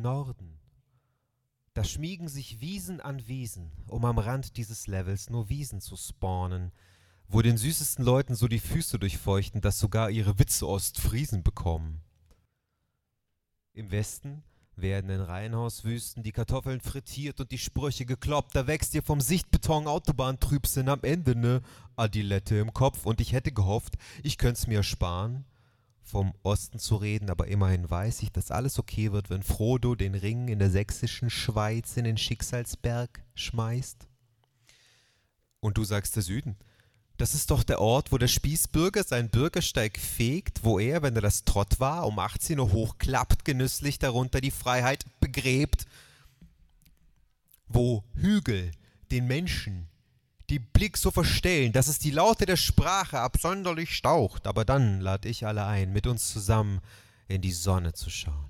Norden. Da schmiegen sich Wiesen an Wiesen, um am Rand dieses Levels nur Wiesen zu spawnen, wo den süßesten Leuten so die Füße durchfeuchten, dass sogar ihre Witze Ostfriesen bekommen. Im Westen werden in Reihenhauswüsten die Kartoffeln frittiert und die Sprüche gekloppt. Da wächst dir vom Sichtbeton Autobahntrübsinn am Ende ne Adilette im Kopf. Und ich hätte gehofft, ich könnt's mir sparen, vom Osten zu reden, aber immerhin weiß ich, dass alles okay wird, wenn Frodo den Ring in der sächsischen Schweiz in den Schicksalsberg schmeißt. Und du sagst der Süden. Das ist doch der Ort, wo der Spießbürger seinen Bürgersteig fegt, wo er, wenn er das Trott war, um 18 Uhr hochklappt, genüsslich darunter die Freiheit begräbt, wo Hügel den Menschen die Blick so verstellen, dass es die Laute der Sprache absonderlich staucht, aber dann lad ich alle ein, mit uns zusammen in die Sonne zu schauen.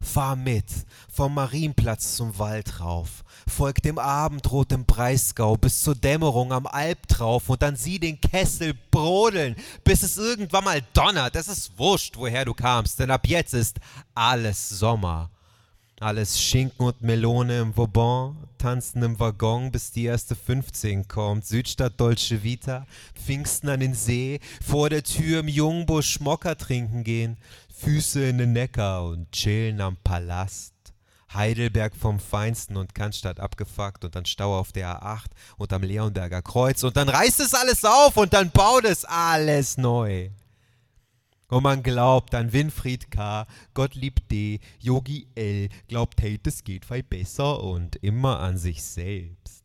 Fahr mit, vom Marienplatz zum Wald rauf, folg dem Abendrot im Breisgau bis zur Dämmerung am Albtrauf und dann sieh den Kessel brodeln, bis es irgendwann mal donnert. Es ist wurscht, woher du kamst, denn ab jetzt ist alles Sommer. Alles Schinken und Melone im Vauban, tanzen im Waggon, bis die erste 15 kommt. Südstadt Dolce Vita, Pfingsten an den See, vor der Tür im Jungbusch Mokka trinken gehen. Füße in den Neckar und chillen am Palast. Heidelberg vom Feinsten und Cannstatt abgefuckt und dann Stau auf der A8 und am Leonberger Kreuz und dann reißt es alles auf und dann baut es alles neu. Und man glaubt an Winfried K., Gottlieb D., Yogi L., glaubt, hey, das geht viel besser und immer an sich selbst.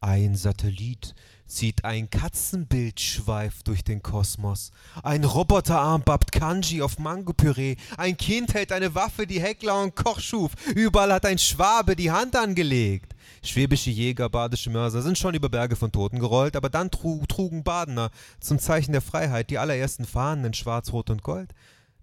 Ein Satellit zieht ein Katzenbildschweif durch den Kosmos. Ein Roboterarm babbt Kanji auf Mangopüree. Ein Kind hält eine Waffe, die Heckler und Koch schuf. Überall hat ein Schwabe die Hand angelegt. Schwäbische Jäger, badische Mörser sind schon über Berge von Toten gerollt, aber dann trugen Badener zum Zeichen der Freiheit die allerersten Fahnen in Schwarz, Rot und Gold.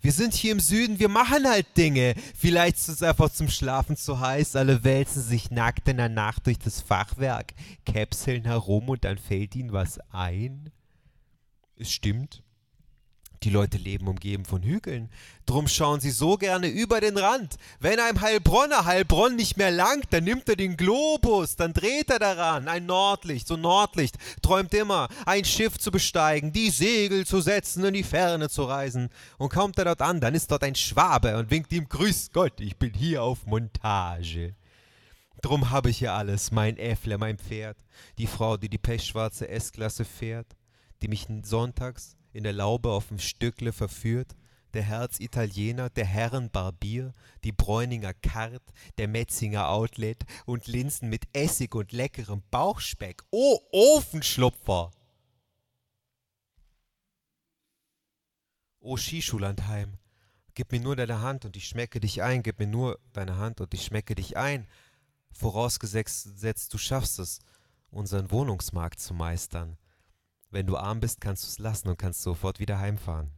Wir sind hier im Süden, wir machen halt Dinge. Vielleicht ist es einfach zum Schlafen zu heiß, alle wälzen sich nackt in der Nacht durch das Fachwerk, käpseln herum und dann fällt ihnen was ein. Es stimmt. Die Leute leben umgeben von Hügeln. Drum schauen sie so gerne über den Rand. Wenn einem Heilbronner Heilbronn nicht mehr langt, dann nimmt er den Globus, dann dreht er daran. Ein Nordlicht, so Nordlicht, träumt immer, ein Schiff zu besteigen, die Segel zu setzen, in die Ferne zu reisen. Und kommt er dort an, dann ist dort ein Schwabe und winkt ihm Grüß Gott, ich bin hier auf Montage. Drum habe ich hier alles, mein Äffle, mein Pferd, die Frau, die die pechschwarze S-Klasse fährt, die mich sonntags in der Laube auf dem Stückle verführt, der Herz-Italiener, der Herren-Barbier, die Bräuninger Kart, der Metzinger Outlet und Linsen mit Essig und leckerem Bauchspeck. Oh, Ofenschlupfer! Oh, Skischulandheim, gib mir nur deine Hand und ich schmecke dich ein, gib mir nur deine Hand und ich schmecke dich ein, vorausgesetzt du schaffst es, unseren Wohnungsmarkt zu meistern. Wenn du arm bist, kannst du es lassen und kannst sofort wieder heimfahren.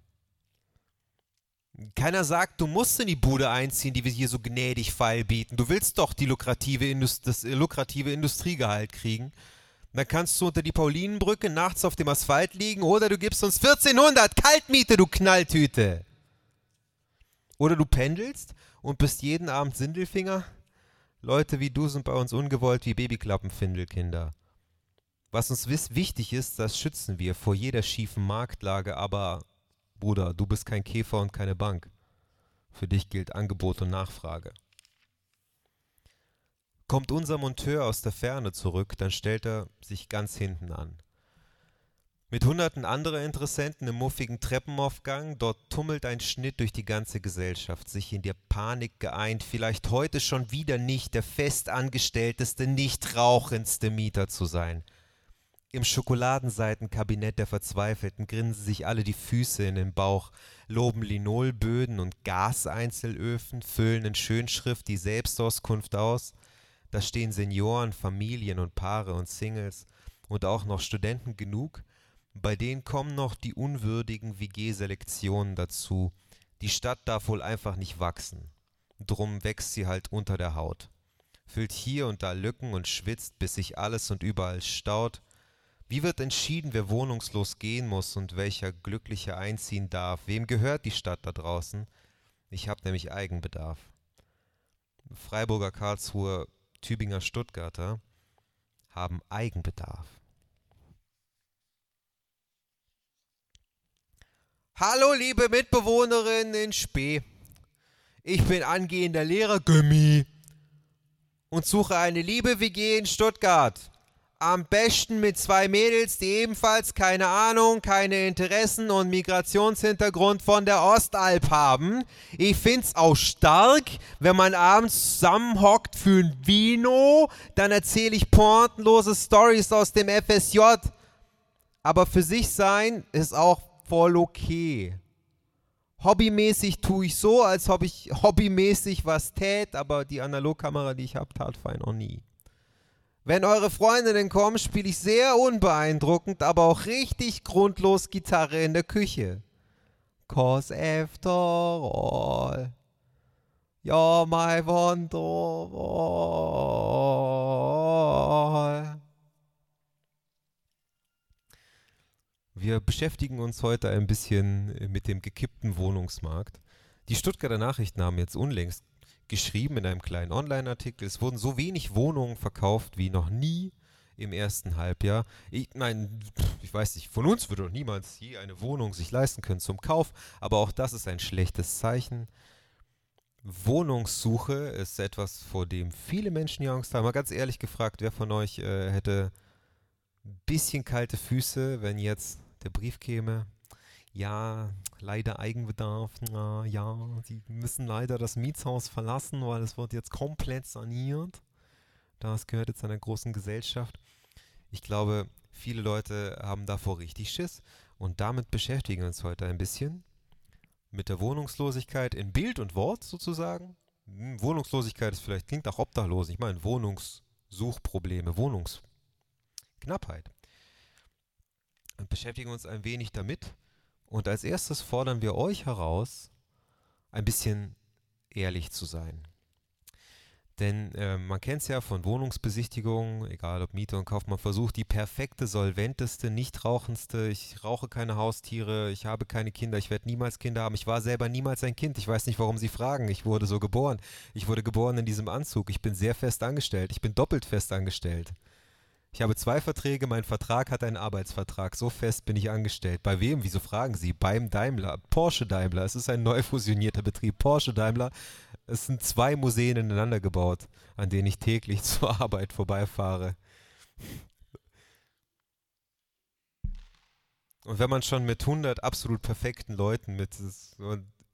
Keiner sagt, du musst in die Bude einziehen, die wir hier so gnädig feil bieten. Du willst doch die lukrative das lukrative Industriegehalt kriegen. Dann kannst du unter die Paulinenbrücke nachts auf dem Asphalt liegen oder du gibst uns 1400 Kaltmiete, du Knalltüte. Oder du pendelst und bist jeden Abend Sindelfinger. Leute wie du sind bei uns ungewollt wie Babyklappenfindelkinder. Was uns wichtig ist, das schützen wir vor jeder schiefen Marktlage, aber Bruder, du bist kein Käfer und keine Bank. Für dich gilt Angebot und Nachfrage. Kommt unser Monteur aus der Ferne zurück, dann stellt er sich ganz hinten an. Mit hunderten anderer Interessenten im muffigen Treppenaufgang, dort tummelt ein Schnitt durch die ganze Gesellschaft, sich in der Panik geeint, vielleicht heute schon wieder nicht der festangestellteste, nicht rauchendste Mieter zu sein – im Schokoladenseitenkabinett der Verzweifelten grinsen sich alle die Füße in den Bauch, loben Linolböden und Gaseinzelöfen, füllen in Schönschrift die Selbstauskunft aus. Da stehen Senioren, Familien und Paare und Singles und auch noch Studenten genug. Bei denen kommen noch die unwürdigen WG-Selektionen dazu. Die Stadt darf wohl einfach nicht wachsen. Drum wächst sie halt unter der Haut. Füllt hier und da Lücken und schwitzt, bis sich alles und überall staut. Wie wird entschieden, wer wohnungslos gehen muss und welcher Glücklicher einziehen darf? Wem gehört die Stadt da draußen? Ich hab nämlich Eigenbedarf. Freiburger, Karlsruher, Tübinger, Stuttgarter haben Eigenbedarf. Hallo, liebe Mitbewohnerinnen in Spee. Ich bin angehender Lehrer Gummi und suche eine liebe WG in Stuttgart. Am besten mit zwei Mädels, die ebenfalls keine Ahnung, keine Interessen und Migrationshintergrund von der Ostalb haben. Ich find's auch stark, wenn man abends zusammenhockt für ein Vino, dann erzähle ich pointenlose Stories aus dem FSJ. Aber für sich sein ist auch voll okay. Hobbymäßig tue ich so, als ob ich hobbymäßig was tät, aber die Analogkamera, die ich habe, tat fein auch nie. Wenn eure Freundinnen kommen, spiele ich sehr unbeeindruckend, aber auch richtig grundlos Gitarre in der Küche. Cause after all, you're my wonderwall. Wir beschäftigen uns heute ein bisschen mit dem gekippten Wohnungsmarkt. Die Stuttgarter Nachrichten haben jetzt unlängst geschrieben in einem kleinen Online-Artikel, es wurden so wenig Wohnungen verkauft wie noch nie im ersten Halbjahr. Ich meine, ich weiß nicht, von uns würde doch niemals je eine Wohnung sich leisten können zum Kauf, aber auch das ist ein schlechtes Zeichen. Wohnungssuche ist etwas, vor dem viele Menschen hier Angst haben. Mal ganz ehrlich gefragt, wer von euch äh, hätte ein bisschen kalte Füße, wenn jetzt der Brief käme, ja, leider Eigenbedarf, na, ja, sie müssen leider das Mietshaus verlassen, weil es wird jetzt komplett saniert. Das gehört jetzt einer großen Gesellschaft. Ich glaube, viele Leute haben davor richtig Schiss und damit beschäftigen wir uns heute ein bisschen mit der Wohnungslosigkeit in Bild und Wort sozusagen. Hm, Wohnungslosigkeit ist vielleicht, klingt auch obdachlos, ich meine Wohnungssuchprobleme, Wohnungsknappheit und beschäftigen uns ein wenig damit. Und als erstes fordern wir euch heraus, ein bisschen ehrlich zu sein. Denn äh, man kennt es ja von Wohnungsbesichtigungen, egal ob Mieter und Kauf, man versucht die perfekte, solventeste, nicht rauchendste, ich rauche keine Haustiere, ich habe keine Kinder, ich werde niemals Kinder haben, ich war selber niemals ein Kind, ich weiß nicht, warum Sie fragen, ich wurde so geboren, ich wurde geboren in diesem Anzug, ich bin sehr fest angestellt, ich bin doppelt fest angestellt. Ich habe zwei Verträge, mein Vertrag hat einen Arbeitsvertrag. So fest bin ich angestellt. Bei wem? Wieso fragen Sie? Beim Daimler. Porsche Daimler. Es ist ein neu fusionierter Betrieb. Porsche Daimler. Es sind zwei Museen ineinander gebaut, an denen ich täglich zur Arbeit vorbeifahre. Und wenn man schon mit 100 absolut perfekten Leuten mit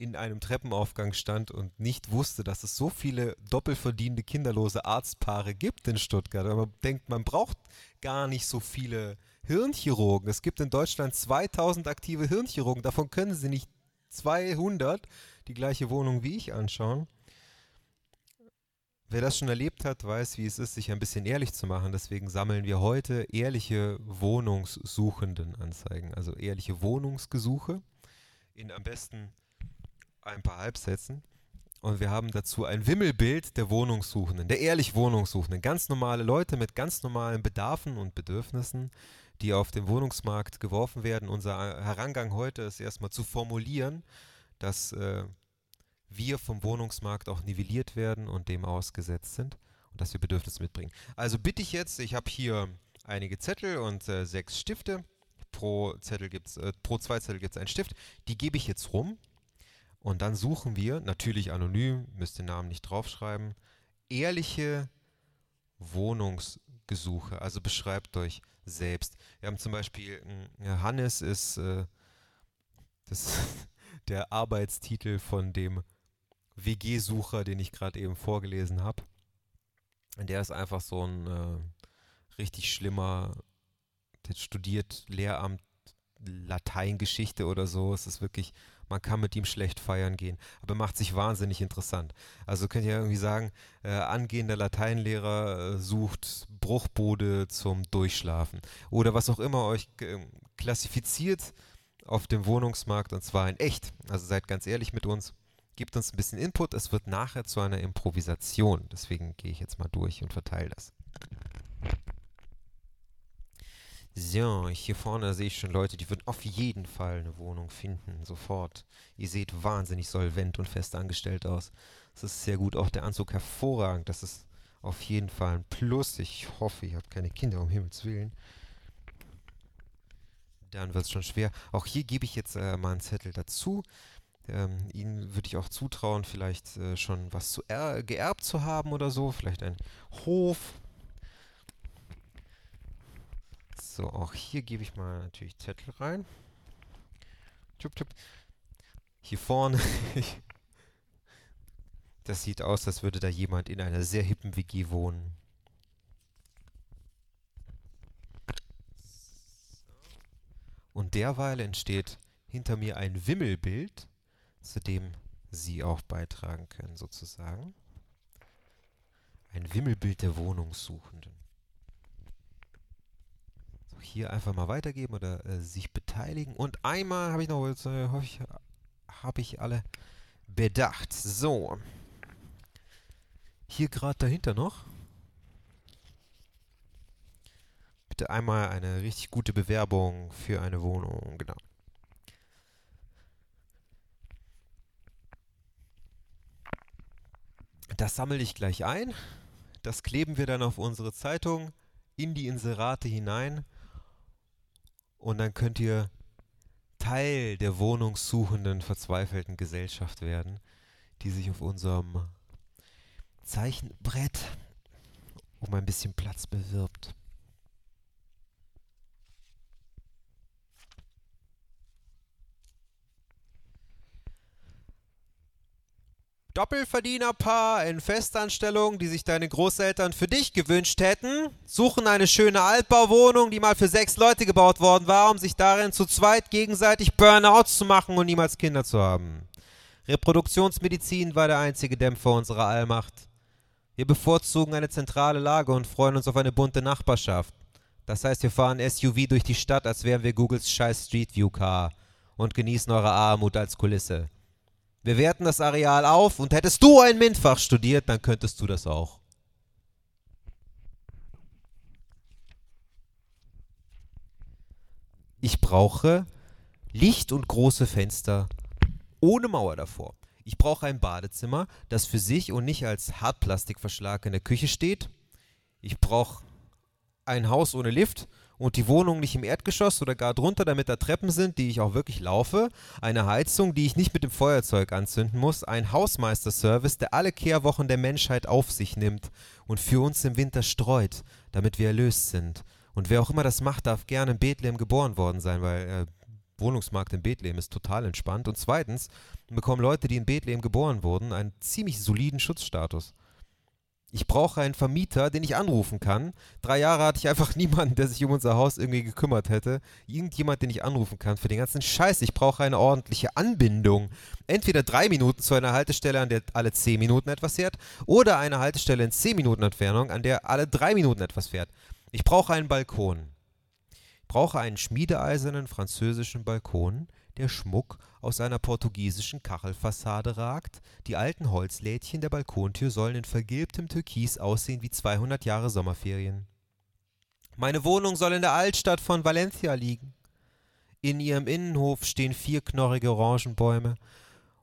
in einem Treppenaufgang stand und nicht wusste, dass es so viele doppelverdienende kinderlose Arztpaare gibt in Stuttgart. Aber man denkt, man braucht gar nicht so viele Hirnchirurgen. Es gibt in Deutschland 2000 aktive Hirnchirurgen. Davon können sie nicht 200 die gleiche Wohnung wie ich anschauen. Wer das schon erlebt hat, weiß, wie es ist, sich ein bisschen ehrlich zu machen. Deswegen sammeln wir heute ehrliche Wohnungssuchenden Anzeigen, also ehrliche Wohnungsgesuche in am besten ein paar Halbsätzen. Und wir haben dazu ein Wimmelbild der Wohnungssuchenden, der ehrlich Wohnungssuchenden. Ganz normale Leute mit ganz normalen Bedarfen und Bedürfnissen, die auf den Wohnungsmarkt geworfen werden. Unser Herangang heute ist erstmal zu formulieren, dass äh, wir vom Wohnungsmarkt auch nivelliert werden und dem ausgesetzt sind und dass wir Bedürfnisse mitbringen. Also bitte ich jetzt, ich habe hier einige Zettel und äh, sechs Stifte. Pro Zettel gibt's, äh, pro zwei Zettel gibt es einen Stift. Die gebe ich jetzt rum und dann suchen wir, natürlich anonym, müsst den Namen nicht draufschreiben, ehrliche Wohnungsgesuche. Also beschreibt euch selbst. Wir haben zum Beispiel, Hannes ist äh, das, der Arbeitstitel von dem WG-Sucher, den ich gerade eben vorgelesen habe. Der ist einfach so ein äh, richtig schlimmer, der studiert Lehramt Lateingeschichte oder so. Es ist wirklich man kann mit ihm schlecht feiern gehen, aber macht sich wahnsinnig interessant. Also könnt ihr irgendwie sagen, äh, angehender Lateinlehrer äh, sucht Bruchbude zum Durchschlafen oder was auch immer euch äh, klassifiziert auf dem Wohnungsmarkt und zwar in echt. Also seid ganz ehrlich mit uns, gebt uns ein bisschen Input. Es wird nachher zu einer Improvisation. Deswegen gehe ich jetzt mal durch und verteile das. So, hier vorne sehe ich schon Leute, die würden auf jeden Fall eine Wohnung finden, sofort. Ihr seht wahnsinnig solvent und fest angestellt aus. Das ist sehr gut, auch der Anzug hervorragend. Das ist auf jeden Fall ein Plus. Ich hoffe, ihr habt keine Kinder, um Himmels Willen. Dann wird es schon schwer. Auch hier gebe ich jetzt äh, mal einen Zettel dazu. Ähm, Ihnen würde ich auch zutrauen, vielleicht äh, schon was zu geerbt zu haben oder so. Vielleicht ein Hof. So, auch hier gebe ich mal natürlich Zettel rein. Tup, tup. Hier vorne. das sieht aus, als würde da jemand in einer sehr hippen WG wohnen. Und derweil entsteht hinter mir ein Wimmelbild zu dem Sie auch beitragen können, sozusagen. Ein Wimmelbild der Wohnungssuchenden. Hier einfach mal weitergeben oder äh, sich beteiligen. Und einmal habe ich noch, jetzt, äh, hoffe ich, habe ich alle bedacht. So. Hier gerade dahinter noch. Bitte einmal eine richtig gute Bewerbung für eine Wohnung. Genau. Das sammle ich gleich ein. Das kleben wir dann auf unsere Zeitung in die Inserate hinein. Und dann könnt ihr Teil der wohnungssuchenden, verzweifelten Gesellschaft werden, die sich auf unserem Zeichenbrett um ein bisschen Platz bewirbt. Doppelverdienerpaar in Festanstellung, die sich deine Großeltern für dich gewünscht hätten, suchen eine schöne Altbauwohnung, die mal für sechs Leute gebaut worden war, um sich darin zu zweit gegenseitig Burnouts zu machen und niemals Kinder zu haben. Reproduktionsmedizin war der einzige Dämpfer unserer Allmacht. Wir bevorzugen eine zentrale Lage und freuen uns auf eine bunte Nachbarschaft. Das heißt, wir fahren SUV durch die Stadt, als wären wir Googles scheiß Street View Car und genießen eure Armut als Kulisse. Wir werten das Areal auf und hättest du ein MINT-Fach studiert, dann könntest du das auch. Ich brauche Licht und große Fenster ohne Mauer davor. Ich brauche ein Badezimmer, das für sich und nicht als Hartplastikverschlag in der Küche steht. Ich brauche ein Haus ohne Lift und die Wohnung nicht im Erdgeschoss oder gar drunter, damit da Treppen sind, die ich auch wirklich laufe, eine Heizung, die ich nicht mit dem Feuerzeug anzünden muss, ein Hausmeisterservice, der alle Kehrwochen der Menschheit auf sich nimmt und für uns im Winter streut, damit wir erlöst sind. Und wer auch immer das macht, darf gerne in Bethlehem geboren worden sein, weil äh, Wohnungsmarkt in Bethlehem ist total entspannt. Und zweitens bekommen Leute, die in Bethlehem geboren wurden, einen ziemlich soliden Schutzstatus. Ich brauche einen Vermieter, den ich anrufen kann. Drei Jahre hatte ich einfach niemanden, der sich um unser Haus irgendwie gekümmert hätte. Irgendjemand, den ich anrufen kann für den ganzen Scheiß. Ich brauche eine ordentliche Anbindung. Entweder drei Minuten zu einer Haltestelle, an der alle zehn Minuten etwas fährt, oder eine Haltestelle in zehn Minuten Entfernung, an der alle drei Minuten etwas fährt. Ich brauche einen Balkon. Ich brauche einen schmiedeeisernen französischen Balkon, der Schmuck aus einer portugiesischen Kachelfassade ragt, die alten Holzlädchen der Balkontür sollen in vergilbtem Türkis aussehen wie 200 Jahre Sommerferien. Meine Wohnung soll in der Altstadt von Valencia liegen. In ihrem Innenhof stehen vier knorrige Orangenbäume.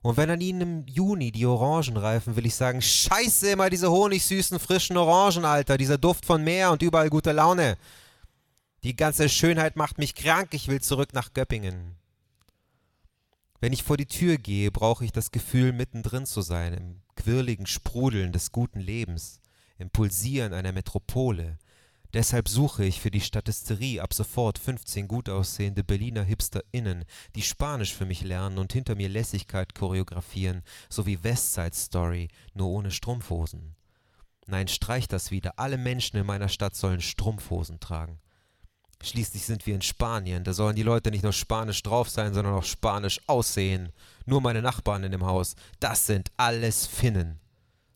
Und wenn an ihnen im Juni die Orangen reifen, will ich sagen, scheiße immer diese honigsüßen, frischen Orangen, Alter, dieser Duft von Meer und überall gute Laune. Die ganze Schönheit macht mich krank, ich will zurück nach Göppingen. Wenn ich vor die Tür gehe, brauche ich das Gefühl, mittendrin zu sein, im quirligen Sprudeln des guten Lebens, im Pulsieren einer Metropole. Deshalb suche ich für die Statisterie ab sofort 15 gut aussehende Berliner HipsterInnen, die Spanisch für mich lernen und hinter mir Lässigkeit choreografieren, so wie Westside Story, nur ohne Strumpfhosen. Nein, streich das wieder. Alle Menschen in meiner Stadt sollen Strumpfhosen tragen. Schließlich sind wir in Spanien, da sollen die Leute nicht nur spanisch drauf sein, sondern auch spanisch aussehen. Nur meine Nachbarn in dem Haus, das sind alles Finnen.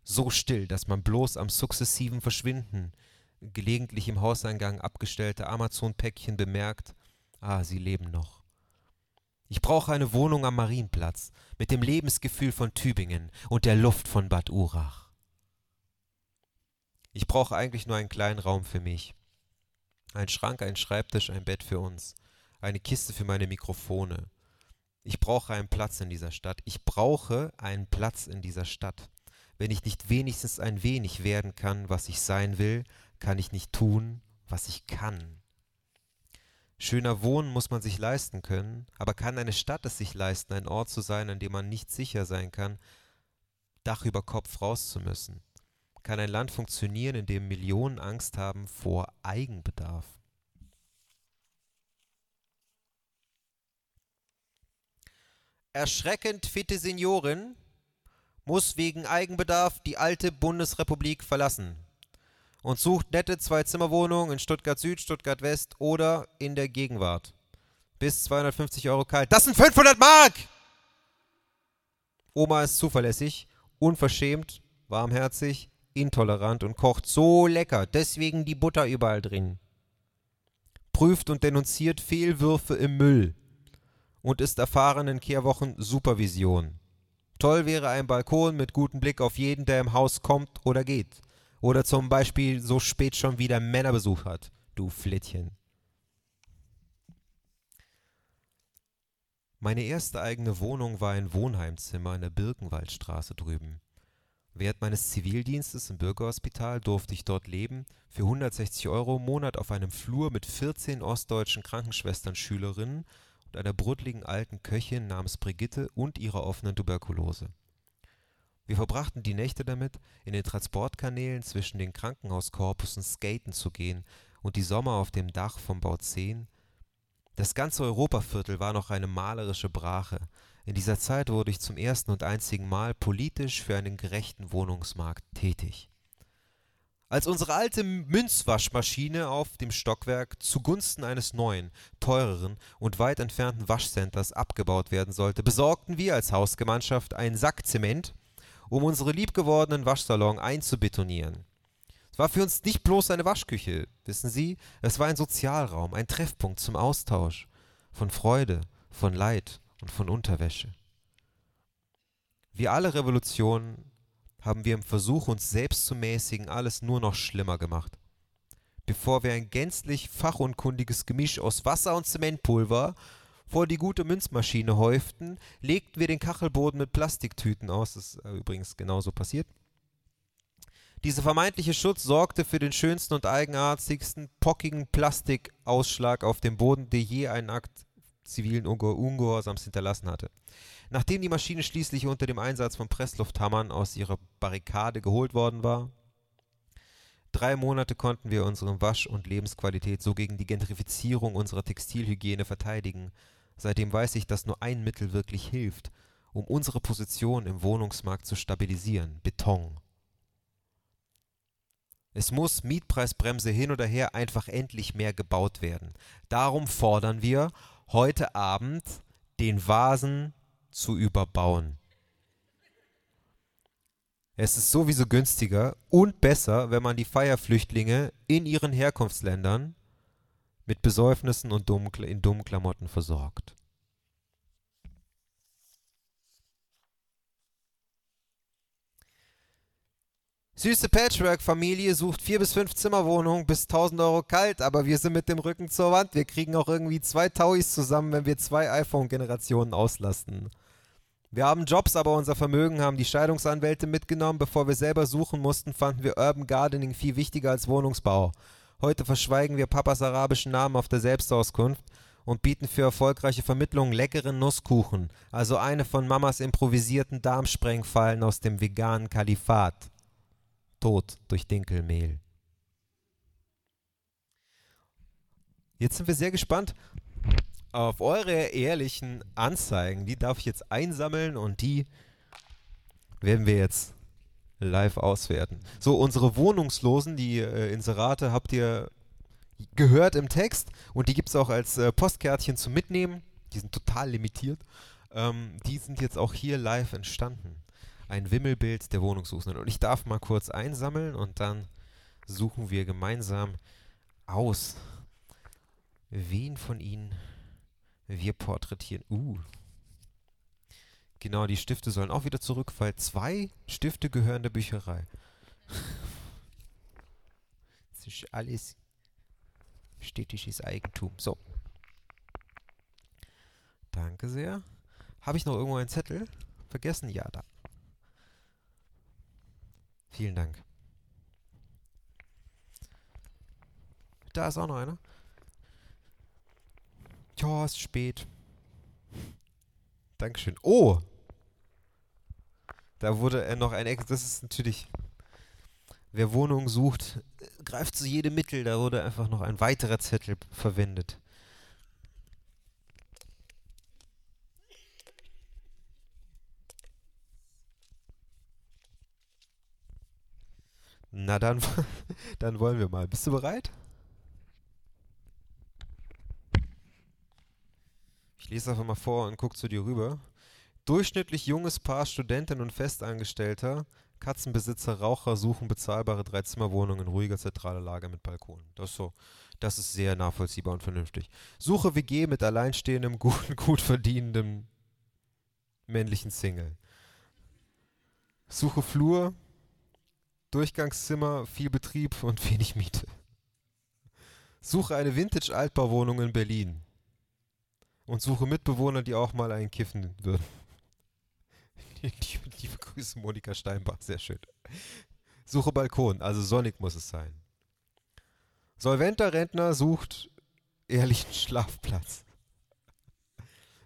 So still, dass man bloß am sukzessiven Verschwinden gelegentlich im Hauseingang abgestellte Amazon-Päckchen bemerkt, ah, sie leben noch. Ich brauche eine Wohnung am Marienplatz mit dem Lebensgefühl von Tübingen und der Luft von Bad Urach. Ich brauche eigentlich nur einen kleinen Raum für mich Ein Schrank, ein Schreibtisch, ein Bett für uns. Eine Kiste für meine Mikrofone. Ich brauche einen Platz in dieser Stadt. Ich brauche einen Platz in dieser Stadt. Wenn ich nicht wenigstens ein wenig werden kann, was ich sein will, kann ich nicht tun, was ich kann. Schöner Wohnen muss man sich leisten können, aber kann eine Stadt es sich leisten, ein Ort zu sein, an dem man nicht sicher sein kann, Dach über Kopf raus zu müssen? Kann ein Land funktionieren, in dem Millionen Angst haben vor Eigenbedarf? Erschreckend fitte Seniorin muss wegen Eigenbedarf die alte Bundesrepublik verlassen und sucht nette Zwei-Zimmer-Wohnungen in Stuttgart Süd, Stuttgart West oder in der Gegenwart. Bis 250 Euro kalt. Das sind 500 Mark! Oma ist zuverlässig, unverschämt, warmherzig, intolerant und kocht so lecker, deswegen die Butter überall drin. Prüft und denunziert Fehlwürfe im Müll und ist erfahren in Kehrwochen Supervision. Toll wäre ein Balkon mit gutem Blick auf jeden, der im Haus kommt oder geht. Oder zum Beispiel so spät schon wieder Männerbesuch hat, du Flittchen. Meine erste eigene Wohnung war ein Wohnheimzimmer in der Birkenwaldstraße drüben. Während meines Zivildienstes im Bürgerhospital durfte ich dort leben, für 160 Euro im Monat auf einem Flur mit 14 ostdeutschen Krankenschwestern, Schülerinnen und einer bruddligen alten Köchin namens Brigitte und ihrer offenen Tuberkulose. Wir verbrachten die Nächte damit, in den Transportkanälen zwischen den Krankenhauskorpusen skaten zu gehen und die Sommer auf dem Dach vom Bau 10. Das ganze Europaviertel war noch eine malerische Brache. In dieser Zeit wurde ich zum ersten und einzigen Mal politisch für einen gerechten Wohnungsmarkt tätig. Als unsere alte Münzwaschmaschine auf dem Stockwerk zugunsten eines neuen, teureren und weit entfernten Waschcenters abgebaut werden sollte, besorgten wir als Hausgemeinschaft einen Sack Zement um unsere liebgewordenen Waschsalon einzubetonieren. Es war für uns nicht bloß eine Waschküche, wissen Sie, es war ein Sozialraum, ein Treffpunkt zum Austausch von Freude, von Leid und von Unterwäsche. Wie alle Revolutionen haben wir im Versuch, uns selbst zu mäßigen, alles nur noch schlimmer gemacht. Bevor wir ein gänzlich fachunkundiges Gemisch aus Wasser und Zementpulver vor die gute Münzmaschine häuften, legten wir den Kachelboden mit Plastiktüten aus. Das ist äh, übrigens genauso passiert. Dieser vermeintliche Schutz sorgte für den schönsten und eigenartigsten pockigen Plastikausschlag auf dem Boden, der je einen Akt zivilen Ungehorsams hinterlassen hatte. Nachdem die Maschine schließlich unter dem Einsatz von Presslufthammern aus ihrer Barrikade geholt worden war, drei Monate konnten wir unsere Wasch- und Lebensqualität so gegen die Gentrifizierung unserer Textilhygiene verteidigen, Seitdem weiß ich, dass nur ein Mittel wirklich hilft, um unsere Position im Wohnungsmarkt zu stabilisieren: Beton. Es muss Mietpreisbremse hin oder her einfach endlich mehr gebaut werden. Darum fordern wir heute Abend, den Vasen zu überbauen. Es ist sowieso günstiger und besser, wenn man die Feierflüchtlinge in ihren Herkunftsländern mit Besäufnissen und in dummen Klamotten versorgt. Süße Patchwork-Familie sucht vier bis fünf Zimmerwohnungen bis 1000 Euro kalt, aber wir sind mit dem Rücken zur Wand. Wir kriegen auch irgendwie zwei Tauis zusammen, wenn wir zwei iPhone-Generationen auslasten. Wir haben Jobs, aber unser Vermögen haben die Scheidungsanwälte mitgenommen. Bevor wir selber suchen mussten, fanden wir Urban Gardening viel wichtiger als Wohnungsbau. Heute verschweigen wir Papas arabischen Namen auf der Selbstauskunft und bieten für erfolgreiche Vermittlungen leckeren Nusskuchen, also eine von Mamas improvisierten Darmsprengfallen aus dem veganen Kalifat. Tod durch Dinkelmehl. Jetzt sind wir sehr gespannt auf eure ehrlichen Anzeigen. Die darf ich jetzt einsammeln und die werden wir jetzt live auswerten. So, unsere Wohnungslosen, die äh, Inserate habt ihr gehört im Text und die gibt es auch als äh, Postkärtchen zum Mitnehmen. Die sind total limitiert. Ähm, die sind jetzt auch hier live entstanden. Ein Wimmelbild der Wohnungssuchenden. Und ich darf mal kurz einsammeln und dann suchen wir gemeinsam aus, wen von ihnen wir porträtieren. Uh, Genau, die Stifte sollen auch wieder zurück, weil zwei Stifte gehören der Bücherei. Das ist alles Städtisches Eigentum. So. Danke sehr. Habe ich noch irgendwo einen Zettel? Vergessen? Ja, da. Vielen Dank. Da ist auch noch einer. Tja, ist spät. Dankeschön. Oh! Da wurde er noch ein Ex. Das ist natürlich. Wer Wohnungen sucht, greift zu jedem Mittel. Da wurde einfach noch ein weiterer Zettel verwendet. Na dann, dann wollen wir mal. Bist du bereit? Ich lese einfach mal vor und guck zu dir rüber. Durchschnittlich junges Paar Studentin und Festangestellter, Katzenbesitzer, Raucher suchen bezahlbare Dreizimmerwohnungen in ruhiger zentraler Lage mit Balkon. Das ist so, das ist sehr nachvollziehbar und vernünftig. Suche WG mit alleinstehendem, gut, gut verdienendem männlichen Single. Suche Flur, Durchgangszimmer, viel Betrieb und wenig Miete. Suche eine Vintage-Altbauwohnung in Berlin. Und suche Mitbewohner, die auch mal einen kiffen würden. liebe, liebe Grüße, Monika Steinbach, sehr schön. Suche Balkon, also sonnig muss es sein. Solventer Rentner sucht ehrlichen Schlafplatz.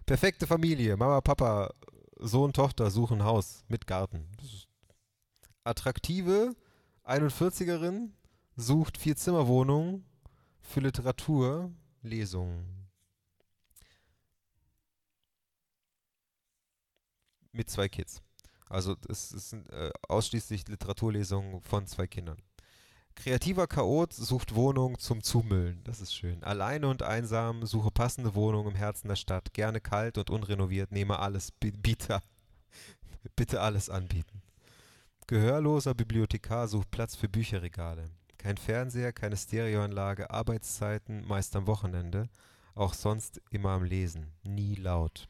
Perfekte Familie, Mama, Papa, Sohn, Tochter suchen Haus mit Garten. Das ist attraktive 41erin sucht Vier-Zimmer-Wohnung für Literatur, Lesungen. Mit zwei Kids. Also es sind äh, ausschließlich Literaturlesungen von zwei Kindern. Kreativer Chaot sucht Wohnung zum Zumüllen. Das ist schön. Alleine und einsam suche passende Wohnung im Herzen der Stadt. Gerne kalt und unrenoviert. Nehme alles. Biete. Bitte alles anbieten. Gehörloser Bibliothekar sucht Platz für Bücherregale. Kein Fernseher, keine Stereoanlage, Arbeitszeiten meist am Wochenende, auch sonst immer am Lesen, nie laut.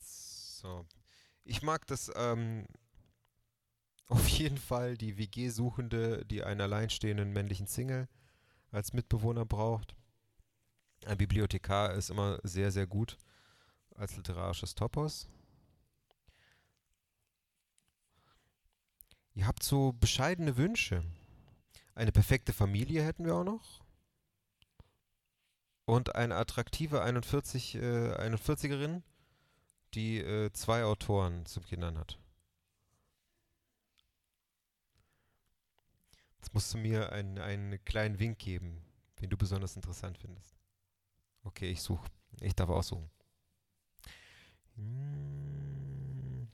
So. Ich mag das ähm, auf jeden Fall die WG-Suchende, die einen alleinstehenden männlichen Single als Mitbewohner braucht. Ein Bibliothekar ist immer sehr, sehr gut als literarisches Topos. Ihr habt so bescheidene Wünsche. Eine perfekte Familie hätten wir auch noch. Und eine attraktive 41, äh, 41erin, die äh, zwei Autoren zum Kindern hat. Jetzt musst du mir einen, einen kleinen Wink geben, den du besonders interessant findest. Okay, ich suche. Ich darf aussuchen. Hm.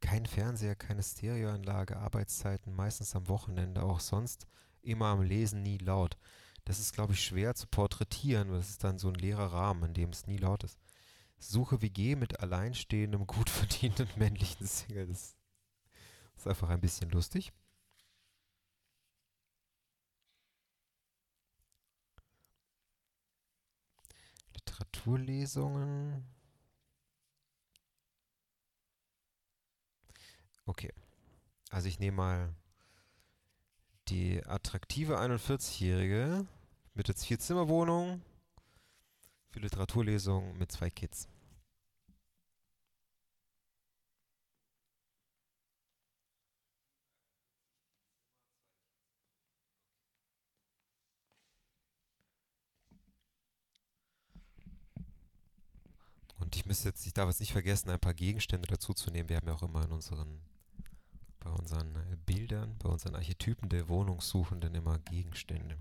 Kein Fernseher, keine Stereoanlage, Arbeitszeiten, meistens am Wochenende, auch sonst immer am Lesen, nie laut. Das ist, glaube ich, schwer zu porträtieren, weil es ist dann so ein leerer Rahmen, in dem es nie laut ist. Suche WG mit alleinstehendem, gut verdienenden männlichen Single. Das ist einfach ein bisschen lustig. Literaturlesungen. Okay. Also ich nehme mal die attraktive 41-Jährige mit jetzt vier Zimmerwohnung für Literaturlesungen mit zwei Kids. Und ich müsste jetzt, ich darf jetzt nicht vergessen, ein paar Gegenstände dazuzunehmen. Wir haben ja auch immer in unseren, bei unseren äh, Bildern, bei unseren Archetypen der Wohnungssuchenden immer Gegenstände.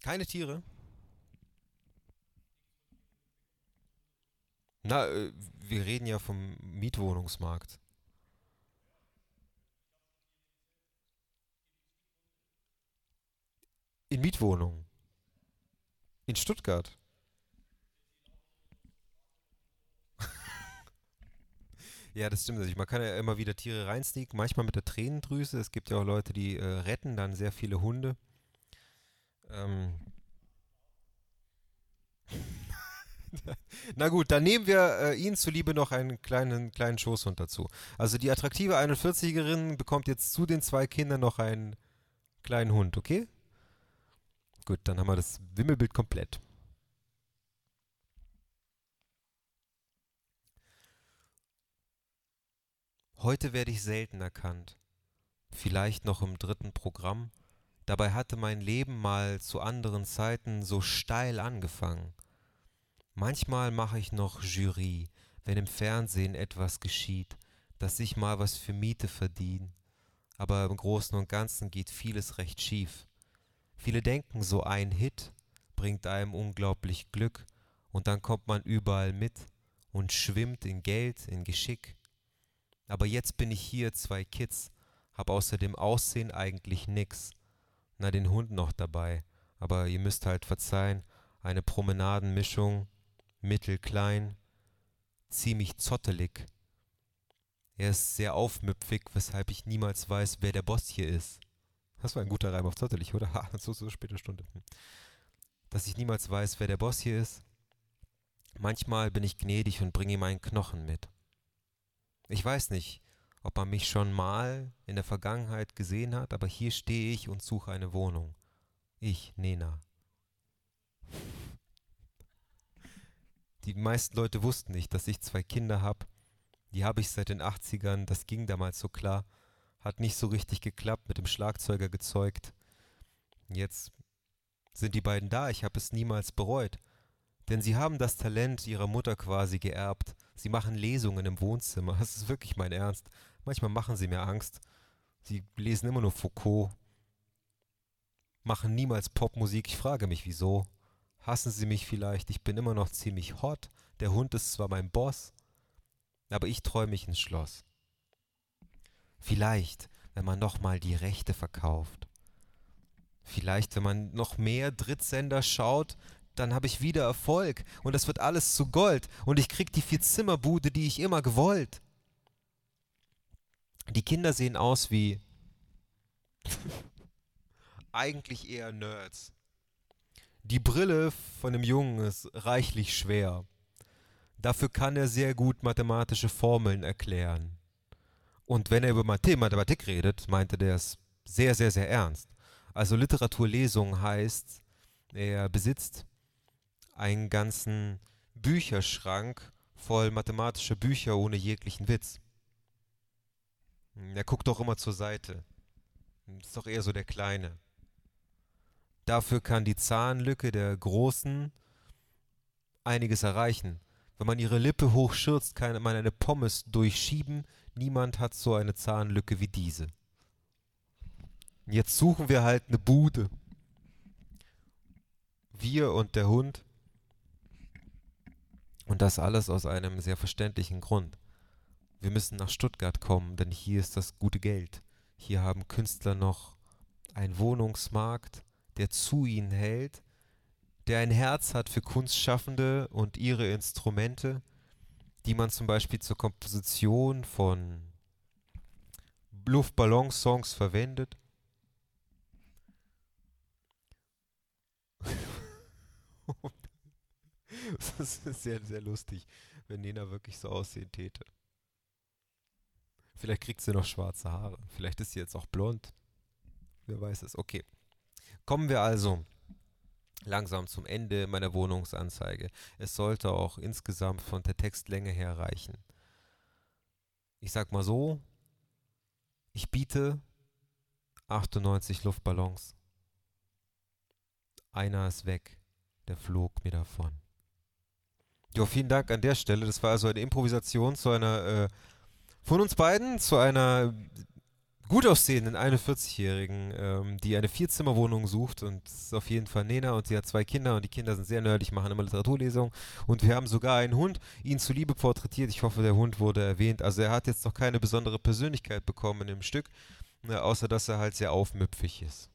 Keine Tiere? Na, äh, wir reden ja vom Mietwohnungsmarkt. In Mietwohnungen. In Stuttgart. ja, das stimmt. Man kann ja immer wieder Tiere reinsneaken, manchmal mit der Tränendrüse. Es gibt ja auch Leute, die äh, retten dann sehr viele Hunde. Ähm. Na gut, dann nehmen wir äh, Ihnen zuliebe noch einen kleinen, kleinen Schoßhund dazu. Also die attraktive 41erin bekommt jetzt zu den zwei Kindern noch einen kleinen Hund, okay? Gut, dann haben wir das Wimmelbild komplett. Heute werde ich selten erkannt. Vielleicht noch im dritten Programm. Dabei hatte mein Leben mal zu anderen Zeiten so steil angefangen. Manchmal mache ich noch Jury, wenn im Fernsehen etwas geschieht, dass ich mal was für Miete verdiene. Aber im Großen und Ganzen geht vieles recht schief. Viele denken, so ein Hit bringt einem unglaublich Glück und dann kommt man überall mit und schwimmt in Geld, in Geschick. Aber jetzt bin ich hier, zwei Kids, hab außer dem Aussehen eigentlich nix. Na, den Hund noch dabei, aber ihr müsst halt verzeihen, eine Promenadenmischung mittelklein, ziemlich zottelig. Er ist sehr aufmüpfig, weshalb ich niemals weiß, wer der Boss hier ist. Das war ein guter Reim auf zottelig, oder? Ha, so, so späte Stunde. Hm. Dass ich niemals weiß, wer der Boss hier ist. Manchmal bin ich gnädig und bringe ihm einen Knochen mit. Ich weiß nicht, ob man mich schon mal in der Vergangenheit gesehen hat, aber hier stehe ich und suche eine Wohnung. Ich, Nena. Die meisten Leute wussten nicht, dass ich zwei Kinder habe. Die habe ich seit den 80ern, das ging damals so klar. Hat nicht so richtig geklappt, mit dem Schlagzeuger gezeugt. Jetzt sind die beiden da, ich habe es niemals bereut. Denn sie haben das Talent ihrer Mutter quasi geerbt. Sie machen Lesungen im Wohnzimmer. Das ist wirklich mein Ernst. Manchmal machen sie mir Angst. Sie lesen immer nur Foucault. Machen niemals Popmusik. Ich frage mich, wieso hassen sie mich vielleicht, ich bin immer noch ziemlich hot, der Hund ist zwar mein Boss, aber ich träume mich ins Schloss. Vielleicht, wenn man nochmal die Rechte verkauft. Vielleicht, wenn man noch mehr Drittsender schaut, dann habe ich wieder Erfolg und es wird alles zu Gold und ich krieg die Vier-Zimmer-Bude, die ich immer gewollt. Die Kinder sehen aus wie eigentlich eher Nerds. Die Brille von dem Jungen ist reichlich schwer. Dafür kann er sehr gut mathematische Formeln erklären. Und wenn er über Mathematik redet, meinte der es sehr, sehr, sehr ernst. Also Literaturlesung heißt, er besitzt einen ganzen Bücherschrank voll mathematischer Bücher ohne jeglichen Witz. Er guckt doch immer zur Seite. Ist doch eher so der Kleine. Dafür kann die Zahnlücke der Großen einiges erreichen. Wenn man ihre Lippe hochschürzt, kann man eine Pommes durchschieben. Niemand hat so eine Zahnlücke wie diese. Jetzt suchen wir halt eine Bude. Wir und der Hund. Und das alles aus einem sehr verständlichen Grund. Wir müssen nach Stuttgart kommen, denn hier ist das gute Geld. Hier haben Künstler noch einen Wohnungsmarkt, der zu ihnen hält, der ein Herz hat für Kunstschaffende und ihre Instrumente, die man zum Beispiel zur Komposition von Luftballonsongs verwendet. das ist sehr, sehr lustig, wenn Nena wirklich so aussehen täte. Vielleicht kriegt sie noch schwarze Haare. Vielleicht ist sie jetzt auch blond. Wer weiß es. Okay. Kommen wir also langsam zum Ende meiner Wohnungsanzeige. Es sollte auch insgesamt von der Textlänge her reichen. Ich sag mal so, ich biete 98 Luftballons. Einer ist weg, der flog mir davon. Jo, vielen Dank an der Stelle. Das war also eine Improvisation zu einer äh, von uns beiden zu einer gut aussehenden 41-Jährigen, ähm, die eine Vierzimmerwohnung sucht und ist auf jeden Fall Nena und sie hat zwei Kinder und die Kinder sind sehr nerdig, machen immer Literaturlesungen und wir haben sogar einen Hund, ihn zuliebe porträtiert. Ich hoffe, der Hund wurde erwähnt. Also er hat jetzt noch keine besondere Persönlichkeit bekommen im Stück, äh, außer dass er halt sehr aufmüpfig ist.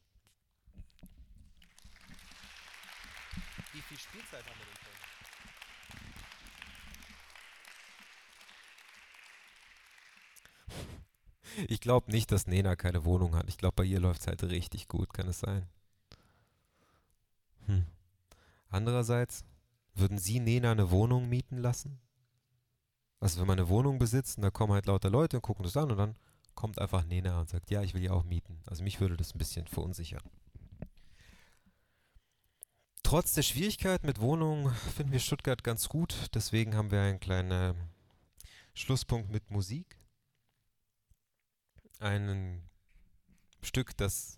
Wie viel Spielzeit haben wir denn? Ich glaube nicht, dass Nena keine Wohnung hat. Ich glaube, bei ihr läuft es halt richtig gut. Kann es sein? Hm. Andererseits, würden Sie Nena eine Wohnung mieten lassen? Also wenn man eine Wohnung besitzt und da kommen halt lauter Leute und gucken das an und dann kommt einfach Nena und sagt, ja, ich will die auch mieten. Also mich würde das ein bisschen verunsichern. Trotz der Schwierigkeit mit Wohnungen finden wir Stuttgart ganz gut. Deswegen haben wir einen kleinen Schlusspunkt mit Musik. Ein Stück, das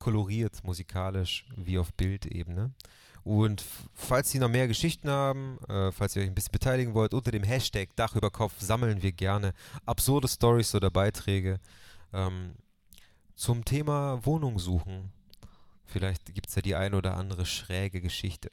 koloriert musikalisch wie auf Bildebene. Und falls Sie noch mehr Geschichten haben, äh, falls ihr euch ein bisschen beteiligen wollt, unter dem Hashtag Dach über Kopf sammeln wir gerne absurde Stories oder Beiträge ähm, zum Thema Wohnung suchen. Vielleicht gibt es ja die eine oder andere schräge Geschichte.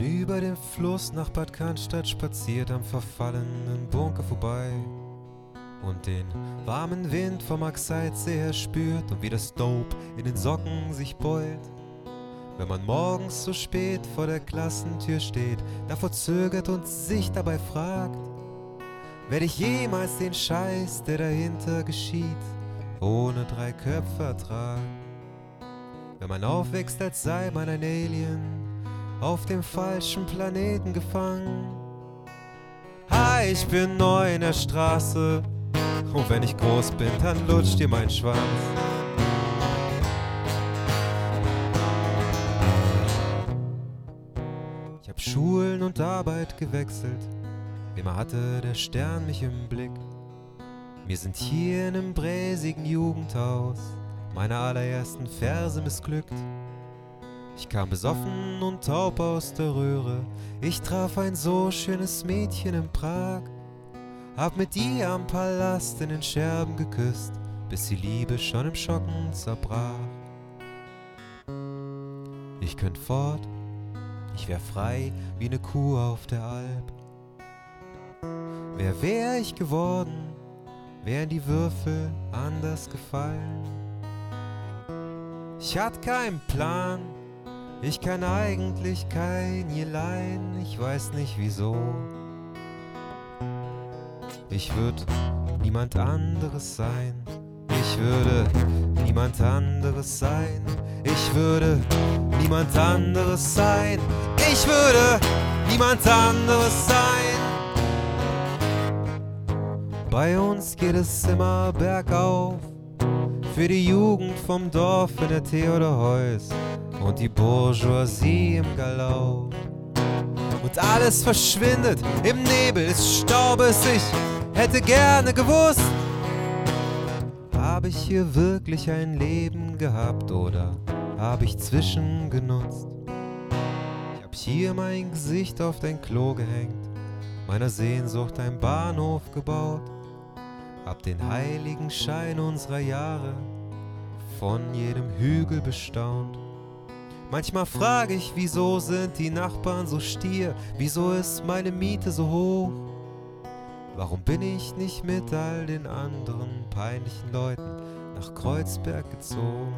Über den Fluss nach Bad Cannstatt spaziert, am verfallenen Bunker vorbei und den warmen Wind vom Axeitsee her spürt und wie das Dope in den Socken sich beult. Wenn man morgens so spät vor der Klassentür steht, davor zögert und sich dabei fragt, werde ich jemals den Scheiß, der dahinter geschieht, ohne drei Köpfe ertragen? Wenn man aufwächst, als sei man ein Alien, auf dem falschen Planeten gefangen. Hi, ich bin neu in der Straße. Und wenn ich groß bin, dann lutscht dir mein Schwanz. Ich hab Schulen und Arbeit gewechselt. Immer hatte der Stern mich im Blick. Wir sind hier in einem bräsigen Jugendhaus meine allerersten Verse missglückt. Ich kam besoffen und taub aus der Röhre. Ich traf ein so schönes Mädchen in Prag. Hab mit ihr am Palast in den Scherben geküsst, bis die Liebe schon im Schocken zerbrach. Ich könnt fort, ich wär frei wie ne Kuh auf der Alp. Wer wär ich geworden, wären die Würfel anders gefallen. Ich hatt keinen Plan, ich kann eigentlich kein Jelein, ich weiß nicht wieso. Ich würd niemand anderes sein. Ich würde niemand anderes sein. Ich würde niemand anderes sein. Ich würde niemand anderes sein. Bei uns geht es immer bergauf. Für die Jugend vom Dorf in der Theodor Heuss und die Bourgeoisie im Galauf. Und alles verschwindet im Nebel des Staubes. Ich hätte gerne gewusst, habe ich hier wirklich ein Leben gehabt oder habe ich zwischengenutzt? Ich hab hier mein Gesicht auf dein Klo gehängt, meiner Sehnsucht ein Bahnhof gebaut, hab den heiligen Schein unserer Jahre von jedem Hügel bestaunt Manchmal frage ich, wieso sind die Nachbarn so stier? Wieso ist meine Miete so hoch? Warum bin ich nicht mit all den anderen peinlichen Leuten nach Kreuzberg gezogen?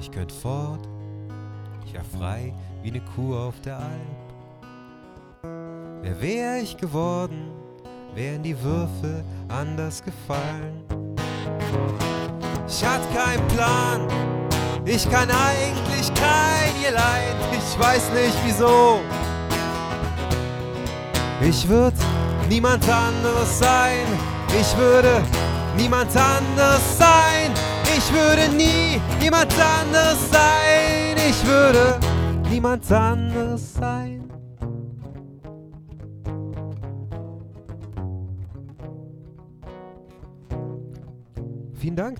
Ich könnte fort, ich wär frei wie ne Kuh auf der Alp. Wer wär ich geworden, wären die Würfel anders gefallen? Ich hatte keinen Plan, ich kann eigentlich kein Irlein, ich weiß nicht wieso. Ich würde niemand anderes sein, ich würde niemand anderes sein. Ich würde nie niemand anderes sein, ich würde niemand anderes sein.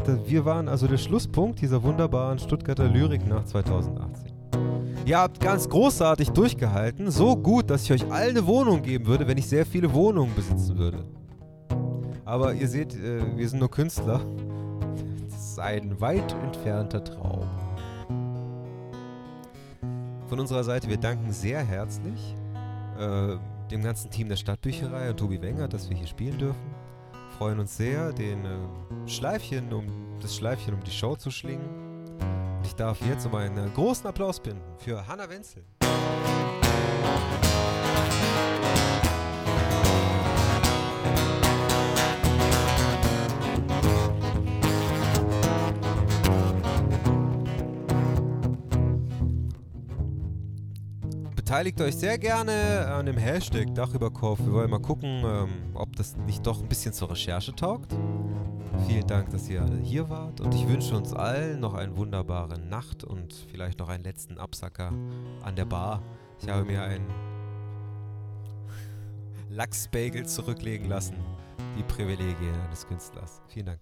Wir waren also der Schlusspunkt dieser wunderbaren Stuttgarter Lyrik nach 2018. Ihr habt ganz großartig durchgehalten. So gut, dass ich euch allen eine Wohnung geben würde, wenn ich sehr viele Wohnungen besitzen würde. Aber ihr seht, äh, wir sind nur Künstler. Das ist ein weit entfernter Traum. Von unserer Seite, wir danken sehr herzlich äh, dem ganzen Team der Stadtbücherei und Tobi Wenger, dass wir hier spielen dürfen. Freuen uns sehr, den äh, Schleifchen um, das Schleifchen um die Show zu schlingen. Ich darf jetzt um einen großen Applaus binden für Hanna Wenzel. Beteiligt euch sehr gerne an dem Hashtag Dach über Kopf. Wir wollen mal gucken, ähm, ob das nicht doch ein bisschen zur Recherche taugt. Vielen Dank, dass ihr alle hier wart und ich wünsche uns allen noch eine wunderbare Nacht und vielleicht noch einen letzten Absacker an der Bar. Ich habe mir einen Lachsbagel zurücklegen lassen. Die Privilegien eines Künstlers. Vielen Dank.